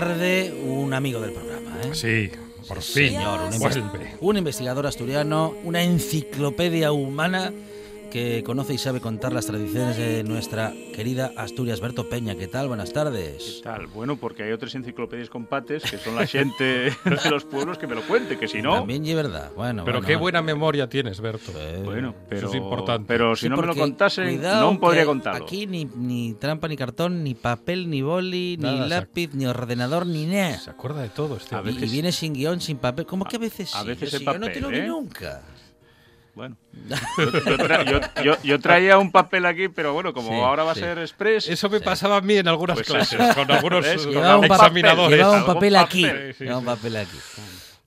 Tarde, un amigo del programa. ¿eh? Sí, por fin. Señor, un, investi- un investigador asturiano, una enciclopedia humana que conoce y sabe contar las tradiciones de nuestra querida Asturias. Berto Peña, ¿qué tal? Buenas tardes. Tal, bueno, porque hay otras enciclopedias con pates que son la gente de los pueblos que me lo cuente, que si no, También y verdad. Bueno, Pero bueno, qué buena memoria tienes, Berto. Eh, bueno, pero es importante. Pero si sí, no me lo cuidado, no podría contarlo. Aquí ni, ni trampa, ni cartón, ni papel, ni boli, Nada, ni lápiz, ni ordenador, ni nada. Se acuerda de todo este A hombre. Y, y veces- viene sin guion, sin papel. ¿Cómo que a veces a sí? veces Yo en sí, yo no te papel, lo vi ¿eh? nunca. Bueno, yo, yo tra- yo- yo- yo traía un papel aquí, pero bueno, como Sí, ahora va a sí. ser express, Eso me pasaba a mí en algunas Pues clases, eso. con algunos ¿Ves? con Llevaba un, papel, examinadores. llevaba un papel aquí. papel, sí, Llevaba un papel aquí.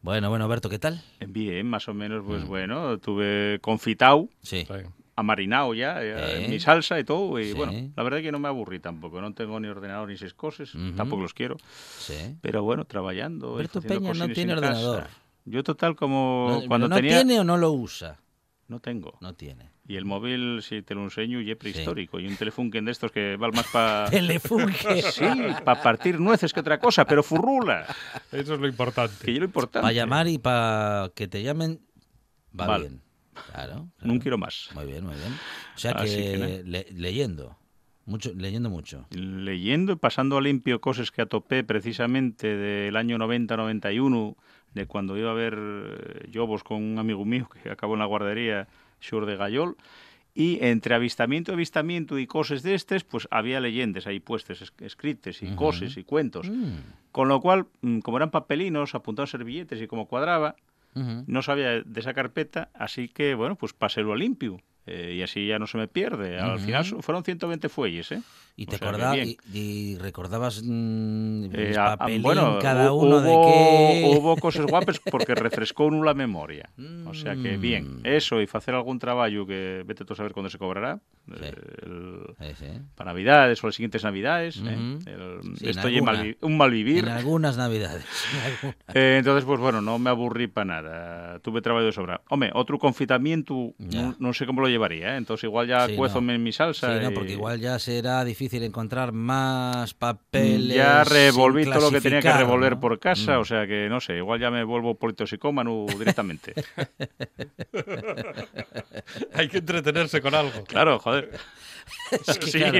Bueno, bueno, Berto, ¿qué tal? bien, más o menos, Mm. pues bueno, tuve confitado, Sí. Sí. amarinado ya, ya, Eh. en mi salsa y todo, y Sí. bueno, la verdad es que no me aburrí tampoco, no tengo ni ordenador ni seis cosas, tampoco los quiero, Sí. pero bueno, trabajando. y Berto haciendo Peña no tiene en ordenador. casa. Yo total como No, cuando no tenía... tiene o no lo usa. No tengo. No tiene. Y el móvil, si te lo enseño, y es prehistórico. Y un telefunken de estos que vale más para... Telefunke. Sí, para partir nueces que otra cosa, pero furrula. Eso es lo importante. Que yo lo importante. Para llamar y para que te llamen, va Vale. bien. Claro. claro. No quiero más. Muy bien, muy bien. O sea Así que, que le- leyendo. Mucho, leyendo mucho. Leyendo y pasando a limpio cosas que atopé precisamente del año 90-91, de cuando iba a ver eh, Llobos con un amigo mío que acabó en la guardería, Sur de Gallol. Y entre avistamiento y avistamiento y cosas de estos, pues había leyendas ahí puestas, es- escritas y Ujú. cosas y cuentos. Mm, Con lo cual, mm, como eran papelinos, apuntados servilletes y como cuadraba, no sabía de esa carpeta, así que, bueno, pues pasélo a limpio. Eh, y así ya no se me pierde. Al Ujú. final su- fueron 120 fuelles, ¿eh? Y O te bien. y, y recordabas mm, Eh, a- a- bueno, cada uno hubo, de qué. hubo cosas guapas porque refrescó uno la memoria. O sea que bien, Mm. eso y hacer algún trabajo que vete tú a saber cuándo se cobrará. Sí. eh, el- Sí, sí. para Navidades o las siguientes Navidades. ¿eh? Ujú. El- Sí, en alguna. un mal vivir. En algunas navidades. en. Eh, entonces, pues bueno, no me aburrí para nada. Tuve trabajo de sobra. Hombre, otro confitamiento, no, no sé cómo lo llevaría, ¿eh? Entonces igual ya Sí, cuezo no. en mi salsa. Sí, no, porque igual ya será difícil encontrar más papeles. Ya revolví todo lo que tenía que revolver ¿no? por casa, Mm. o sea que no sé, igual ya me vuelvo politoxicómano directamente. Hay que entretenerse con algo. claro, joder. Es que, Sí. claro,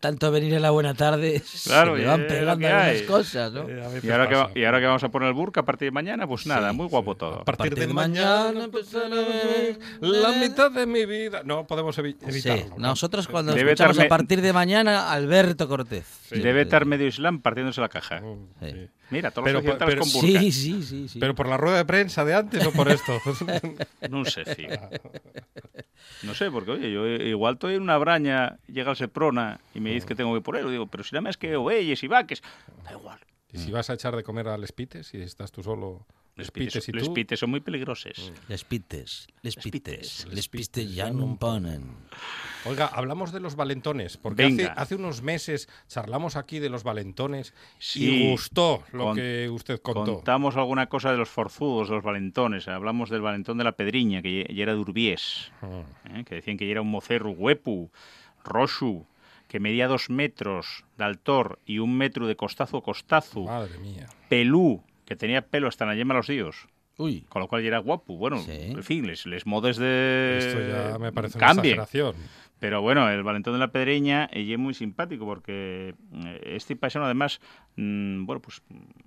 tanto venir a la buena tarde, Claro, se y van pegando algunas cosas, ¿no? Eh, a Y ahora, que, va- y ahora que vamos a poner el burka a partir de mañana, pues nada, Sí, muy guapo A todo. partir de mañana empezará la mitad de mi vida. No podemos evi- Sí, evitarlo. ¿no? nosotros cuando Debe escuchamos a partir de mañana, Alberto Cortez. Debe estar medio islam partiéndose la caja. Sí. sí. Mira, todos Pero- los pero- con burka. Sí, sí, sí, sí. Pero por la rueda de prensa de antes o por esto. No sé, tío. No sé, porque oye, yo igual estoy en una braña, llega el Seprona y me dice que tengo que ponerlo. Digo, pero si nada más que oeyes y vaques. Da igual. y si vas a echar de comer al Spites, si estás tú solo, Les pites, les pites son muy peligrosos. Les pites, les pites, pites, les pites ya no ponen. Oiga, hablamos de los valentones, porque hace, Venga. hace unos meses charlamos aquí de los valentones Sí. y gustó lo Con- que usted contó. Contamos alguna cosa de los forzudos, de los valentones. Hablamos del valentón de la Pedriña, que ya era de Urbiés. Mm. ¿eh? que decían que ya era un mocerro huepu, roxu, que medía dos metros de altor y un metro de costazo a costazo, Madre mía. pelú, que tenía pelo hasta la yema de los días. Uy, Con lo cual ya era guapo. Bueno, Sí. en fin, les, les modes de... Esto ya me parece una exageración. Pero bueno, el Valentón de la Pedreña ella es muy simpático porque eh, este paisano además, mm, bueno, pues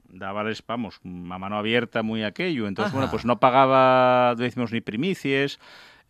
daba, vamos, a mano abierta muy aquello. Entonces, Ajá. bueno, pues no pagaba décimos ni primicies.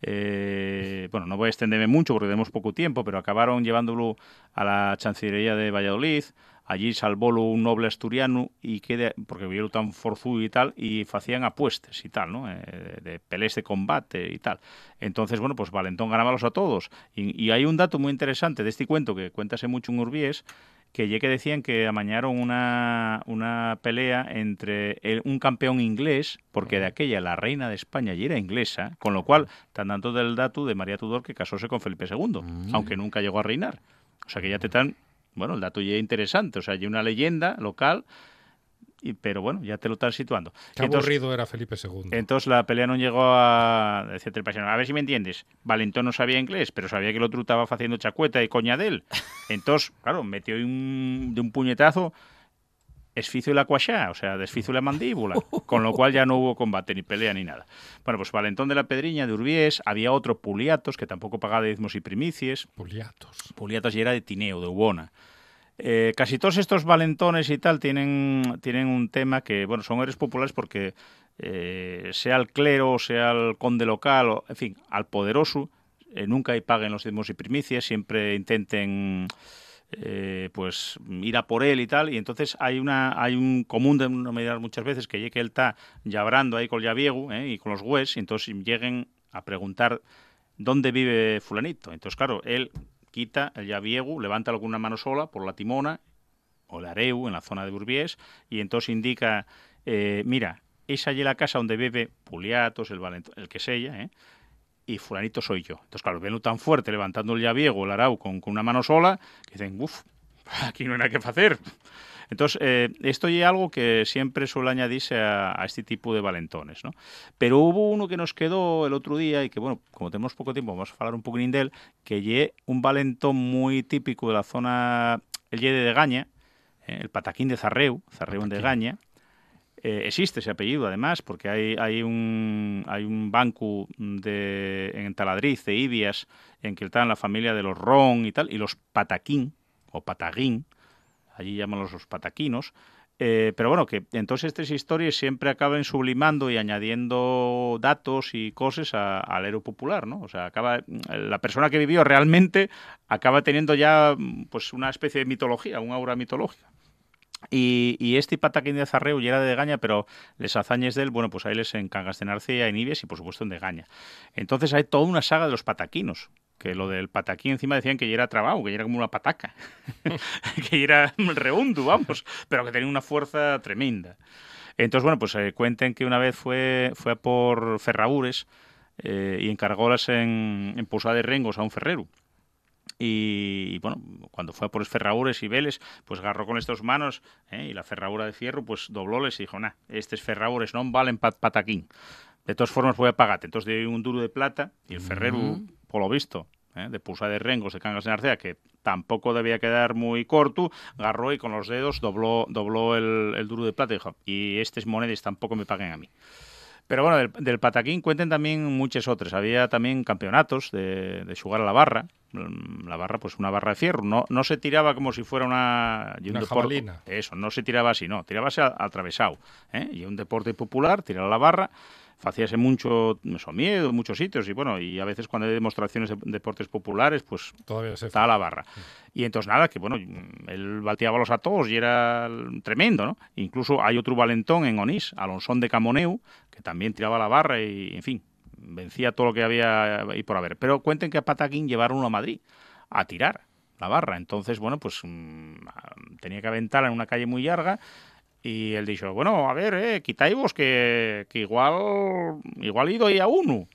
eh, bueno, no voy a extenderme mucho porque tenemos poco tiempo, pero acabaron llevándolo a la Chancillería de Valladolid. Allí salvólo un noble asturiano y queda, porque vieron tan forzudo y tal, y hacían apuestas y tal, ¿no? Eh, de peleas de combate y tal. Entonces, bueno, pues Valentón ganábalos a todos. Y, y hay un dato muy interesante de este cuento que cuéntase mucho en Urbiés, que ya que decían que amañaron una, una pelea entre el- un campeón inglés, porque de aquella la reina de España ya era inglesa, con lo cual están dando del dato de María Tudor que casóse con Felipe II, aunque nunca llegó a reinar. O sea que ya te están, bueno, el dato ya es interesante, o sea, hay una leyenda local, y, pero bueno, ya te lo están situando. Qué Entonces- aburrido era Felipe II. entonces la pelea no llegó a decía el paisano, a ver si me entiendes. Valentón no sabía inglés, pero sabía que el otro estaba haciendo chacueta y coña de él. Entonces, claro, metió un, de un puñetazo esficio la cuachá, o sea, desfizo la mandíbula, con lo cual ya no hubo combate, ni pelea, ni nada. Bueno, pues Valentón de la Pedriña, de Urbiés, había otro Puliatos, que tampoco pagaba diezmos y primicies, Puliatos. Puliatos y era de Tineo, de Ubona. Eh, casi todos estos valentones y tal tienen, tienen un tema que, bueno, son héroes populares porque eh, sea el clero, sea el conde local, o, en fin, al poderoso, eh, nunca hay paguen los diezmos y primicias, siempre intenten eh, pues ir por él y tal, y entonces hay una hay un común denominador muchas veces que llegue él está llabrando ahí con el eh, y con los hues, y entonces lleguen a preguntar dónde vive fulanito. Entonces, claro, él quita el llaviego, levanta alguna mano sola por la timona o el areu en la zona de Burbiés y entonces indica, eh, mira, esa allí la casa donde vive Puliatos, el el que sea, ¿eh? Y fulanito soy yo. Entonces, claro, venlo tan fuerte levantando el llaviego, el arau con, con una mano sola, que dicen, uff, aquí no hay nada que hacer. Entonces, eh, esto es algo que siempre suele añadirse a, a este tipo de valentones, ¿no? Pero hubo uno que nos quedó el otro día y que, bueno, como tenemos poco tiempo, vamos a hablar un poquín de él, que lle un valentón muy típico de la zona, el lle de Degaña, eh, el pataquín de Zarreu, Zarreu en Degaña, eh, existe ese apellido, además, porque hay, hay, un, hay un banco de, en Taladriz, de Ibias, en que está en la familia de los Ron y tal, y los Pataquín, o Pataguín, allí llaman los, pataquinos. Eh, pero bueno, que entonces estas historias siempre acaban sublimando y añadiendo datos y cosas al héroe popular, ¿no? O sea, acaba la persona que vivió realmente acaba teniendo ya pues una especie de mitología, un aura mitológica. Y, y este pataquín de Zarreu ya era de Degaña, pero les hazañes de él, bueno, pues ahí les en Cangas de Narcea, en Ibias y por supuesto en Degaña. Entonces hay toda una saga de los pataquinos, que lo del pataquín encima decían que ya era trabajo, que ya era como una pataca, que ya era reundu, vamos, pero que tenía una fuerza tremenda. Entonces, bueno, pues eh, cuenten que una vez fue, fue a por ferraures eh, y encargólas en, en Posada de Rengos a un ferrero. Y, y, bueno, cuando fue a por los ferraures y veles, pues agarró con estas manos ¿eh? y la ferradura de fierro, pues doblóles y dijo, nah, estos ferraures no valen pa pataquín. De todas formas voy a pagarte. Entonces dio un duro de plata y el ferrero, por lo visto, ¿eh? de Pusa de Rengos, de Cangas de Narcea, que tampoco debía quedar muy corto, agarró y con los dedos dobló, dobló el, el duro de plata y dijo, y estas monedas tampoco me paguen a mí. Pero bueno, del, del pataquín cuenten también muchas otras. Había también campeonatos de, de jugar a la barra. Mm, La barra, pues una barra de fierro. No, no se tiraba como si fuera una... y un Una deporte-. Eso, no se tiraba así, no. Tirábase atravesado. ¿eh? Y un deporte popular, tirar a la barra. Hacíase mucho miedo en muchos sitios. Y bueno, y a veces cuando hay demostraciones de deportes populares, pues Todavía se está a la barra. Y entonces nada, que bueno, él bateaba los a todos y era tremendo, ¿no? Incluso hay otro valentón en Onís, Alonsón de Camoneu, que también tiraba la barra y, en fin, vencía todo lo que había ahí por haber. Pero cuenten que a Pataquín llevaron uno a Madrid a tirar la barra. Entonces, bueno, pues mm, tenía que aventarla en una calle muy larga y él dijo, bueno, a ver, eh, quitáis vos que, que igual, igual ido ahí a uno.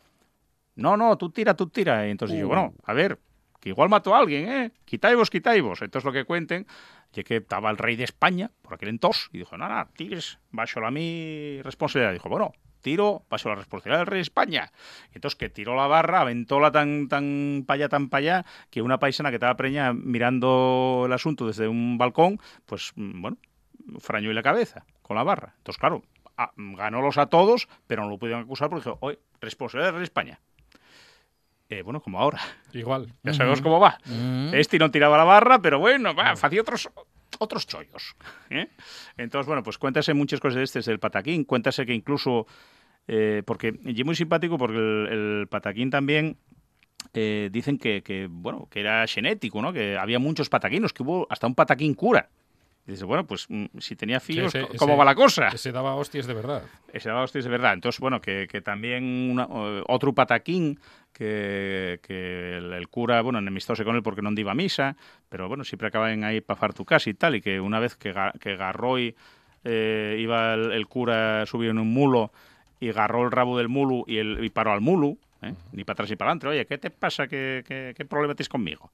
No, no, tú tira, tú tira. Y entonces yo, bueno, a ver, que igual mató a alguien, ¿eh? Quitáis vos, quitáis vos. Entonces lo que cuenten, ya que estaba el rey de España, por aquel entonces, y dijo, no, no, tires, bajo la mi responsabilidad. Dijo, bueno, tiro bajo la responsabilidad del rey de España. Y entonces que tiró la barra, aventóla tan, tan para allá, tan para allá, que una paisana que estaba preña mirando el asunto desde un balcón, pues, mm, bueno, frañó la cabeza con la barra. Entonces, claro, a- ganólos a todos, pero no lo pudieron acusar porque dijo, oye, responsabilidad de España. eh, bueno, como ahora. Igual. Ya sabemos cómo va. Este no tiraba la barra, pero bueno, va, hacía otros otros chollos. ¿eh? Entonces, bueno, pues cuéntase muchas cosas de este del pataquín, cuéntase que incluso, eh, porque y muy simpático porque el, el pataquín también eh, dicen que, que, bueno, que era genético, ¿no? Que había muchos pataquinos, que hubo hasta un pataquín cura. Y dices, bueno, pues mm, si tenía fíos, ese- ¿cómo ese- va la cosa? Ese daba hostias de verdad. Ese daba hostias de verdad. Entonces, bueno, que, que también una- otro pataquín que, que el, el cura, bueno, enemistóse con él porque non iba a misa, pero bueno, siempre acaban aí para far tu casa y tal, y que una vez que, que Garroy eh, iba el, el cura subido en un mulo y agarró el rabo del mulo y, el, y paró al mulo, ¿eh? ni para atrás ni para adelante, oye, ¿qué te pasa? ¿Qué, qué, qué problema tienes conmigo?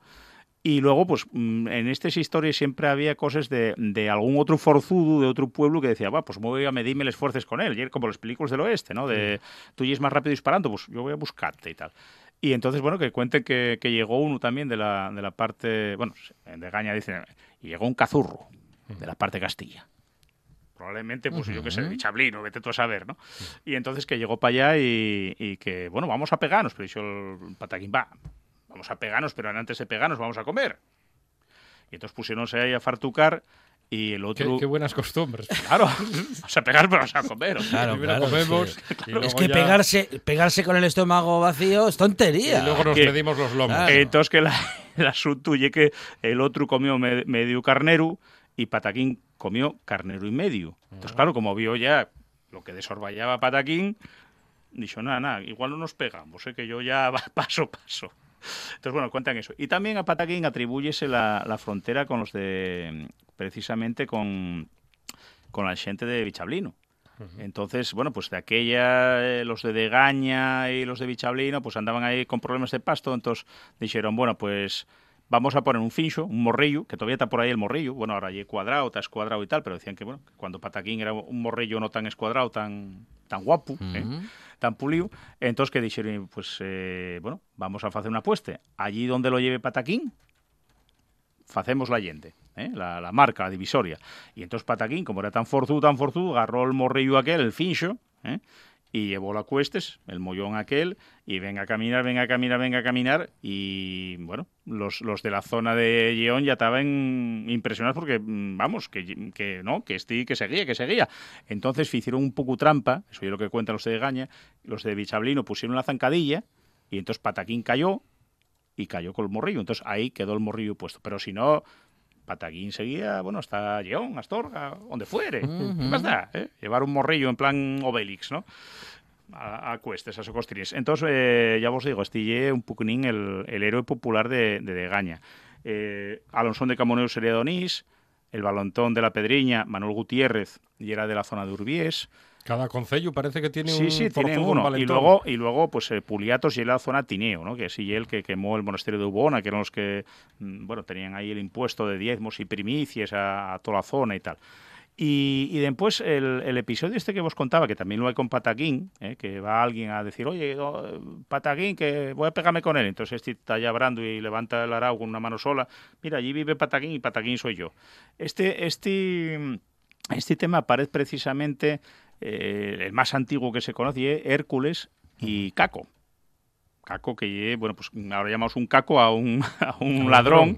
Y luego, pues mm, en estas historias siempre había cosas de, de algún otro forzudo de otro pueblo que decía, va, pues voy a medirme los esfuerzos con él. Y era como las películas del oeste, ¿no? De tú es más rápido disparando, pues yo voy a buscarte y tal. Y entonces, bueno, que cuenten que, que llegó uno también de la, de la parte, bueno, de Gaña dicen, y llegó un cazurro de la parte de Castilla. Probablemente, pues yo que sé, de Chablino, vete tú a saber, ¿no? Y entonces que llegó para allá y, y que, bueno, vamos a pegarnos, pero dijo el pataquín, va, vamos a pegarnos, pero antes de pegarnos vamos a comer. Y entonces pusiéronse ahí a fartucar y el Qué, otro... qué buenas costumbres. Claro, vamos a pegar, pero vamos a comer. Claro, claro, comemos sí. luego Es que ya- pegarse, pegarse con el estómago vacío es tontería. Y luego nos Que- medimos los lomos. Claro. Entonces que la, el asunto y que el otro comió me- medio carnero y Pataquín comió carnero y medio. Entonces, claro, como vio ya lo que desorballaba Pataquín, dijo, nada, nada, igual no nos pegamos, ¿eh? que yo ya paso, paso. Entonces, bueno, cuentan eso. Y también a Pataquín atribúyese la, la frontera con los de, precisamente con, con la gente de Bichablino. Entonces, bueno, pues de aquella, eh, los de Degaña y los de Bichablino, pues andaban ahí con problemas de pasto, entonces dijeron, bueno, pues vamos a poner un fincho, un morrillo, que todavía está por ahí el morrillo, bueno, ahora ya cuadrado, está escuadrado y tal, pero decían que, bueno, que cuando Pataquín era un morrillo no tan escuadrado, tan, tan guapo, ¿eh? tan pulido, entonces que dijeron, pues, eh, bueno, vamos a hacer una apuesta, allí donde lo lleve Pataquín, facemos la allende, ¿eh? la, la marca, la divisoria. Y entonces Pataquín, como era tan forzudo, tan forzudo, agarró el morrillo aquel, el fincho, ¿eh? Y llevó la cuestes, el mollón aquel, y venga a caminar, venga a caminar, venga a caminar, y bueno, los, los de la zona de Lleón ya estaban impresionados porque, mm, vamos, que, que no, que este, que seguía, que seguía. Entonces hicieron un poco trampa, eso es lo que cuentan los de Gaña, los de Bichablino pusieron la zancadilla, y entonces Pataquín cayó, y cayó con el morrillo. Entonces ahí quedó el morrillo puesto. Pero si no, Pataquín seguía, bueno, hasta León, Astorga, donde fuere. ¿Qué más da, eh? Llevar un morrillo en plan Obelix, ¿no? A, a cuestes, a socostrines. Entonces, eh, ya vos digo, estillé un poquinín el, el héroe popular de, de Degaña. Eh, Alonsón de Camoneo sería Donís, el Balontón de la Pedriña, Manuel Gutiérrez, y era de la zona de Urbiés. Cada concello parece que tiene Sí, un sí, tiene un uno. Y luego, y luego, pues eh, Puliatos y la zona Tineo, ¿no? Que sí, el que quemó el monasterio de Ubona, que eran los que, mm, bueno, tenían ahí el impuesto de diezmos y primicias a, a toda la zona y tal. Y, y después el, el episodio este que vos contaba, que también lo hay con Pataquín, ¿eh? que va alguien a decir, oye, oh, Pataquín, que voy a pegarme con él. Entonces este está ya hablando y levanta el arao con una mano sola. Mira, allí vive Pataquín y Pataquín soy yo. Este, este, este tema parece precisamente eh, el más antiguo que se conoce, Hércules y Caco. Caco, que bueno, pues ahora llamamos un caco a un, a un Un ladrón,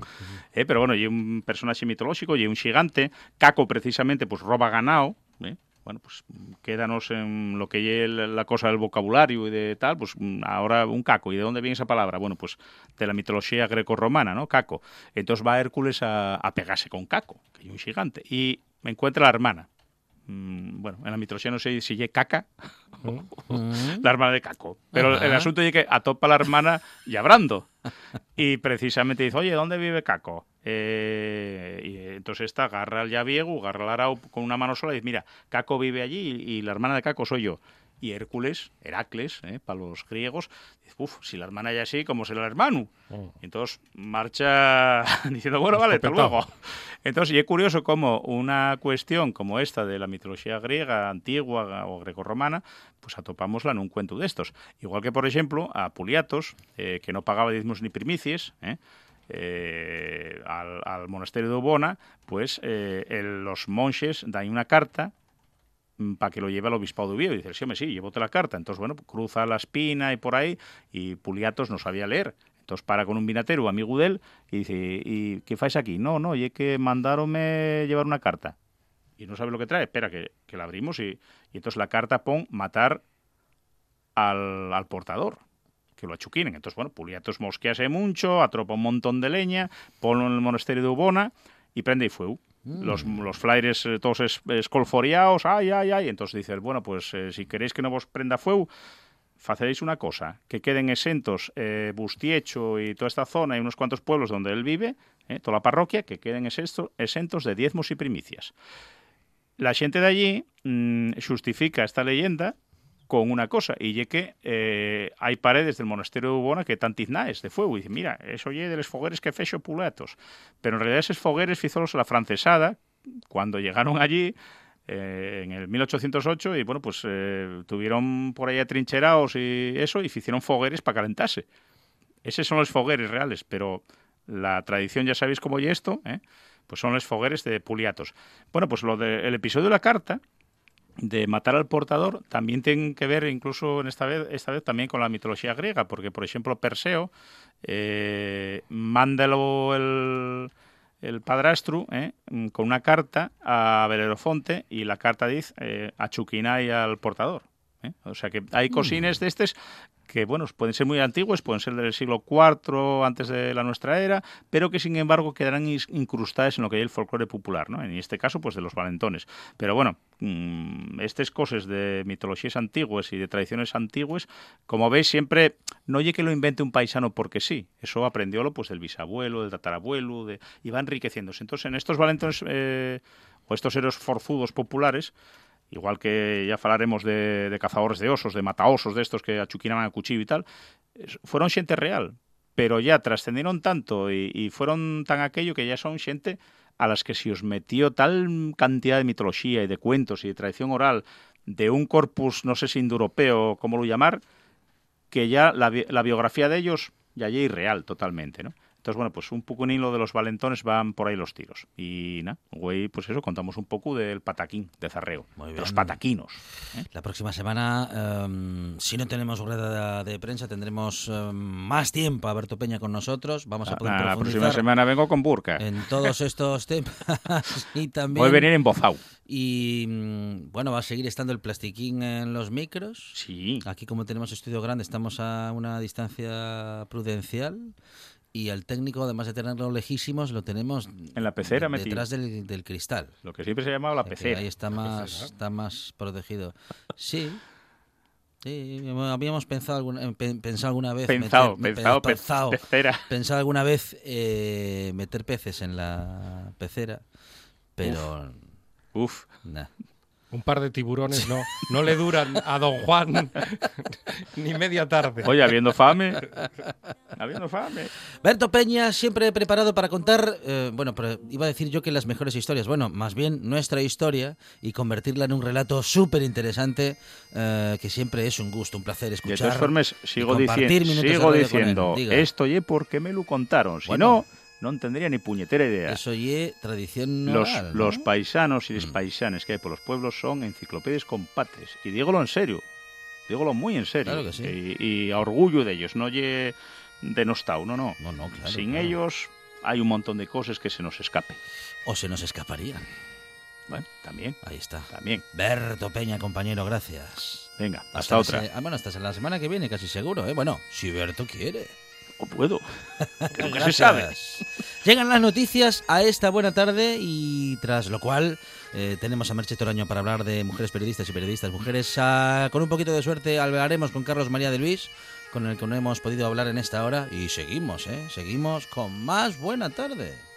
eh, pero bueno, y un personaje mitológico, y un gigante. Caco, precisamente, pues roba ganado, eh. Bueno, pues quédanos en lo que es la cosa del vocabulario y de tal, pues ahora un caco. ¿Y de dónde viene esa palabra? Bueno, pues de la mitología greco-romana, ¿no? Caco. Entonces va Hércules a, a pegarse con Caco, que es un gigante, y me encuentra la hermana. Mm, bueno, en la mitología no sé si es caca Mm. la hermana de Caco. Pero el asunto es que atopa a la hermana llabrando. Y precisamente dice, oye, ¿dónde vive Caco? Eh, y entonces esta agarra al llaviego, agarra al arao con una mano sola y dice, mira, Caco vive allí y, y la hermana de Caco soy yo. Y Hércules, Heracles, eh, para los griegos, dice, uff, si la hermana ya así, ¿cómo será el hermano? Oh. Y entonces marcha diciendo, bueno, vale, hasta luego. Entonces, y es curioso cómo una cuestión como esta de la mitología griega, antigua o grecorromana, pues atopámosla en un cuento de estos. Igual que, por ejemplo, a Puliatos, eh, que no pagaba diezmos ni primicies, ¿eh? eh, al, al monasterio de Ubona, pues eh, el- los monjes dan una carta para que lo lleve al obispado de Oviedo. Y dice, sí, hombre, sí, llévote la carta. Entonces, bueno, cruza la espina y por ahí, y Puliatos no sabía leer. Entonces para con un vinatero, amigo de él, y dice, ¿y qué fais aquí? No, no, y que mandaronme llevar una carta. Y no sabe lo que trae, espera, que, que la abrimos y, y entonces la carta pon matar al, al portador que lo achuquinen. Entonces, bueno, Puliatos mosquease mucho, atropa un montón de leña, ponlo en el monasterio de Ubona y prende y fuego. Los, los flaires eh, todos es, escolforiados, ay, ay, ay. Entonces dice, él, bueno, pues eh, si queréis que no vos prenda fuego, faceréis una cosa, que queden exentos eh, Bustiecho y toda esta zona y unos cuantos pueblos donde él vive, eh, toda la parroquia, que queden exento- exentos de diezmos y primicias. La gente de allí mm, justifica esta leyenda con una cosa, y es que eh, hay paredes del monasterio de Ubona que tan tiznaes de fuego, y dice, mira, eso oye de los fogueres que fexo Puletos, pero en realidad esos fogueres fízolos la francesada, cuando llegaron allí, eh, en el 1808 y bueno, pues eh, tuvieron por ahí atrincherados y eso y hicieron fogueres para calentarse. Esos son los fogueres reales, pero la tradición ya sabéis cómo y esto, ¿eh? pues son los fogueres de Puliatos. Bueno, pues lo del episodio de la carta de matar al portador también tiene que ver incluso en esta vez esta vez también con la mitología griega porque por ejemplo Perseo eh, mándalo el el padrastro eh, mm, con una carta a Belerofonte y la carta dice eh, a Chuquinay al portador. eh. O sea que hay cosines de estos que, bueno, pueden ser muy antiguos, pueden ser del siglo IV antes de la nuestra era, pero que sin embargo quedarán incrustadas en lo que hay el folclore popular, ¿no? En este caso, pues de los valentones. Pero bueno, mm, estas cosas de mitologías antiguas y de tradiciones antiguas, como veis, siempre no oye que lo invente un paisano porque sí, eso aprendiólo pues del bisabuelo, del tatarabuelo, de, y va enriqueciéndose. Entonces, en estos valentones eh, o estos héroes forzudos populares, igual que ya falaremos de, cazadores de osos, de mataosos de estos que achuquinaban a cuchillo y tal, es- fueron xente real, pero ya trascendieron tanto y, fueron tan aquello que ya son xente a las que se os metió tal cantidad de mitología y de cuentos y de tradición oral de un corpus, no sé si indoeuropeo, cómo lo llamar, que ya la, la biografía de ellos ya ya irreal totalmente, ¿no? Entonces, bueno, pues un poco en hilo de los valentones van por ahí los tiros. Y nada, güey, pues eso, contamos un poco del pataquín de Zarreo. Muy de bien. los pataquinos. La próxima semana, em, si no tenemos rueda de prensa, tendremos em, más tiempo a Berto Peña con nosotros. Vamos a poder Ah, la profundizar próxima semana vengo con Burka. en todos estos temas y también... Voy a venir embozado. Y mm, bueno, va a seguir estando el plastiquín en los micros. Sí. Aquí como tenemos estudio grande estamos a una distancia prudencial y al técnico, además de tenerlo lejísimos, lo tenemos En la pecera de- metido. detrás del, del cristal. Lo que siempre se ha llamado la O sea que pecera. Ahí está más, está más protegido. Sí. Sí, habíamos pensado alguna, eh, pe- pensado alguna vez Pensado, meter- pensado, pe- pensado, pecera. pensado alguna vez eh, meter peces en la pecera, pero Uf. nah. Un par de tiburones no, no le duran a don Juan ni media tarde. Oye, habiendo fame. habiendo fame. Berto Peña, siempre preparado para contar, eh, bueno, pero iba a decir yo que las mejores historias, bueno, más bien nuestra historia y convertirla en un relato súper interesante, eh, que siempre es un gusto, un placer De escuchar. todas formas, sigo, de sigo diciendo, esto ye porque me lo contaron. Si Bueno. no, no tendría ni puñetera idea. Eso y tradición Los, los paisanos y los Mm. paisanes que hay por los pueblos son enciclopedias compatres. Y dígolo en serio. Dígolo muy en serio. Claro que sí. y, y a orgullo de ellos, no ye denostado, no, no. No, no, claro, Sin claro. ellos hay un montón de cosas que se nos escapen. O se nos escaparían. Bueno, también, Ahí está. también. Berto Peña, compañero, gracias. Venga, hasta, otra. se- ah, bueno, hasta la semana que viene, casi seguro, ¿eh? Bueno, si Berto quiere. O puedo. Que nunca se sabe. Llegan las noticias a esta buena tarde y tras lo cual eh, tenemos a Merche Toraño para hablar de mujeres periodistas y periodistas mujeres. Ah, con un poquito de suerte hablaremos con Carlos María de Luis, con el que no hemos podido hablar en esta hora y seguimos, ¿eh? Seguimos con más buena tarde.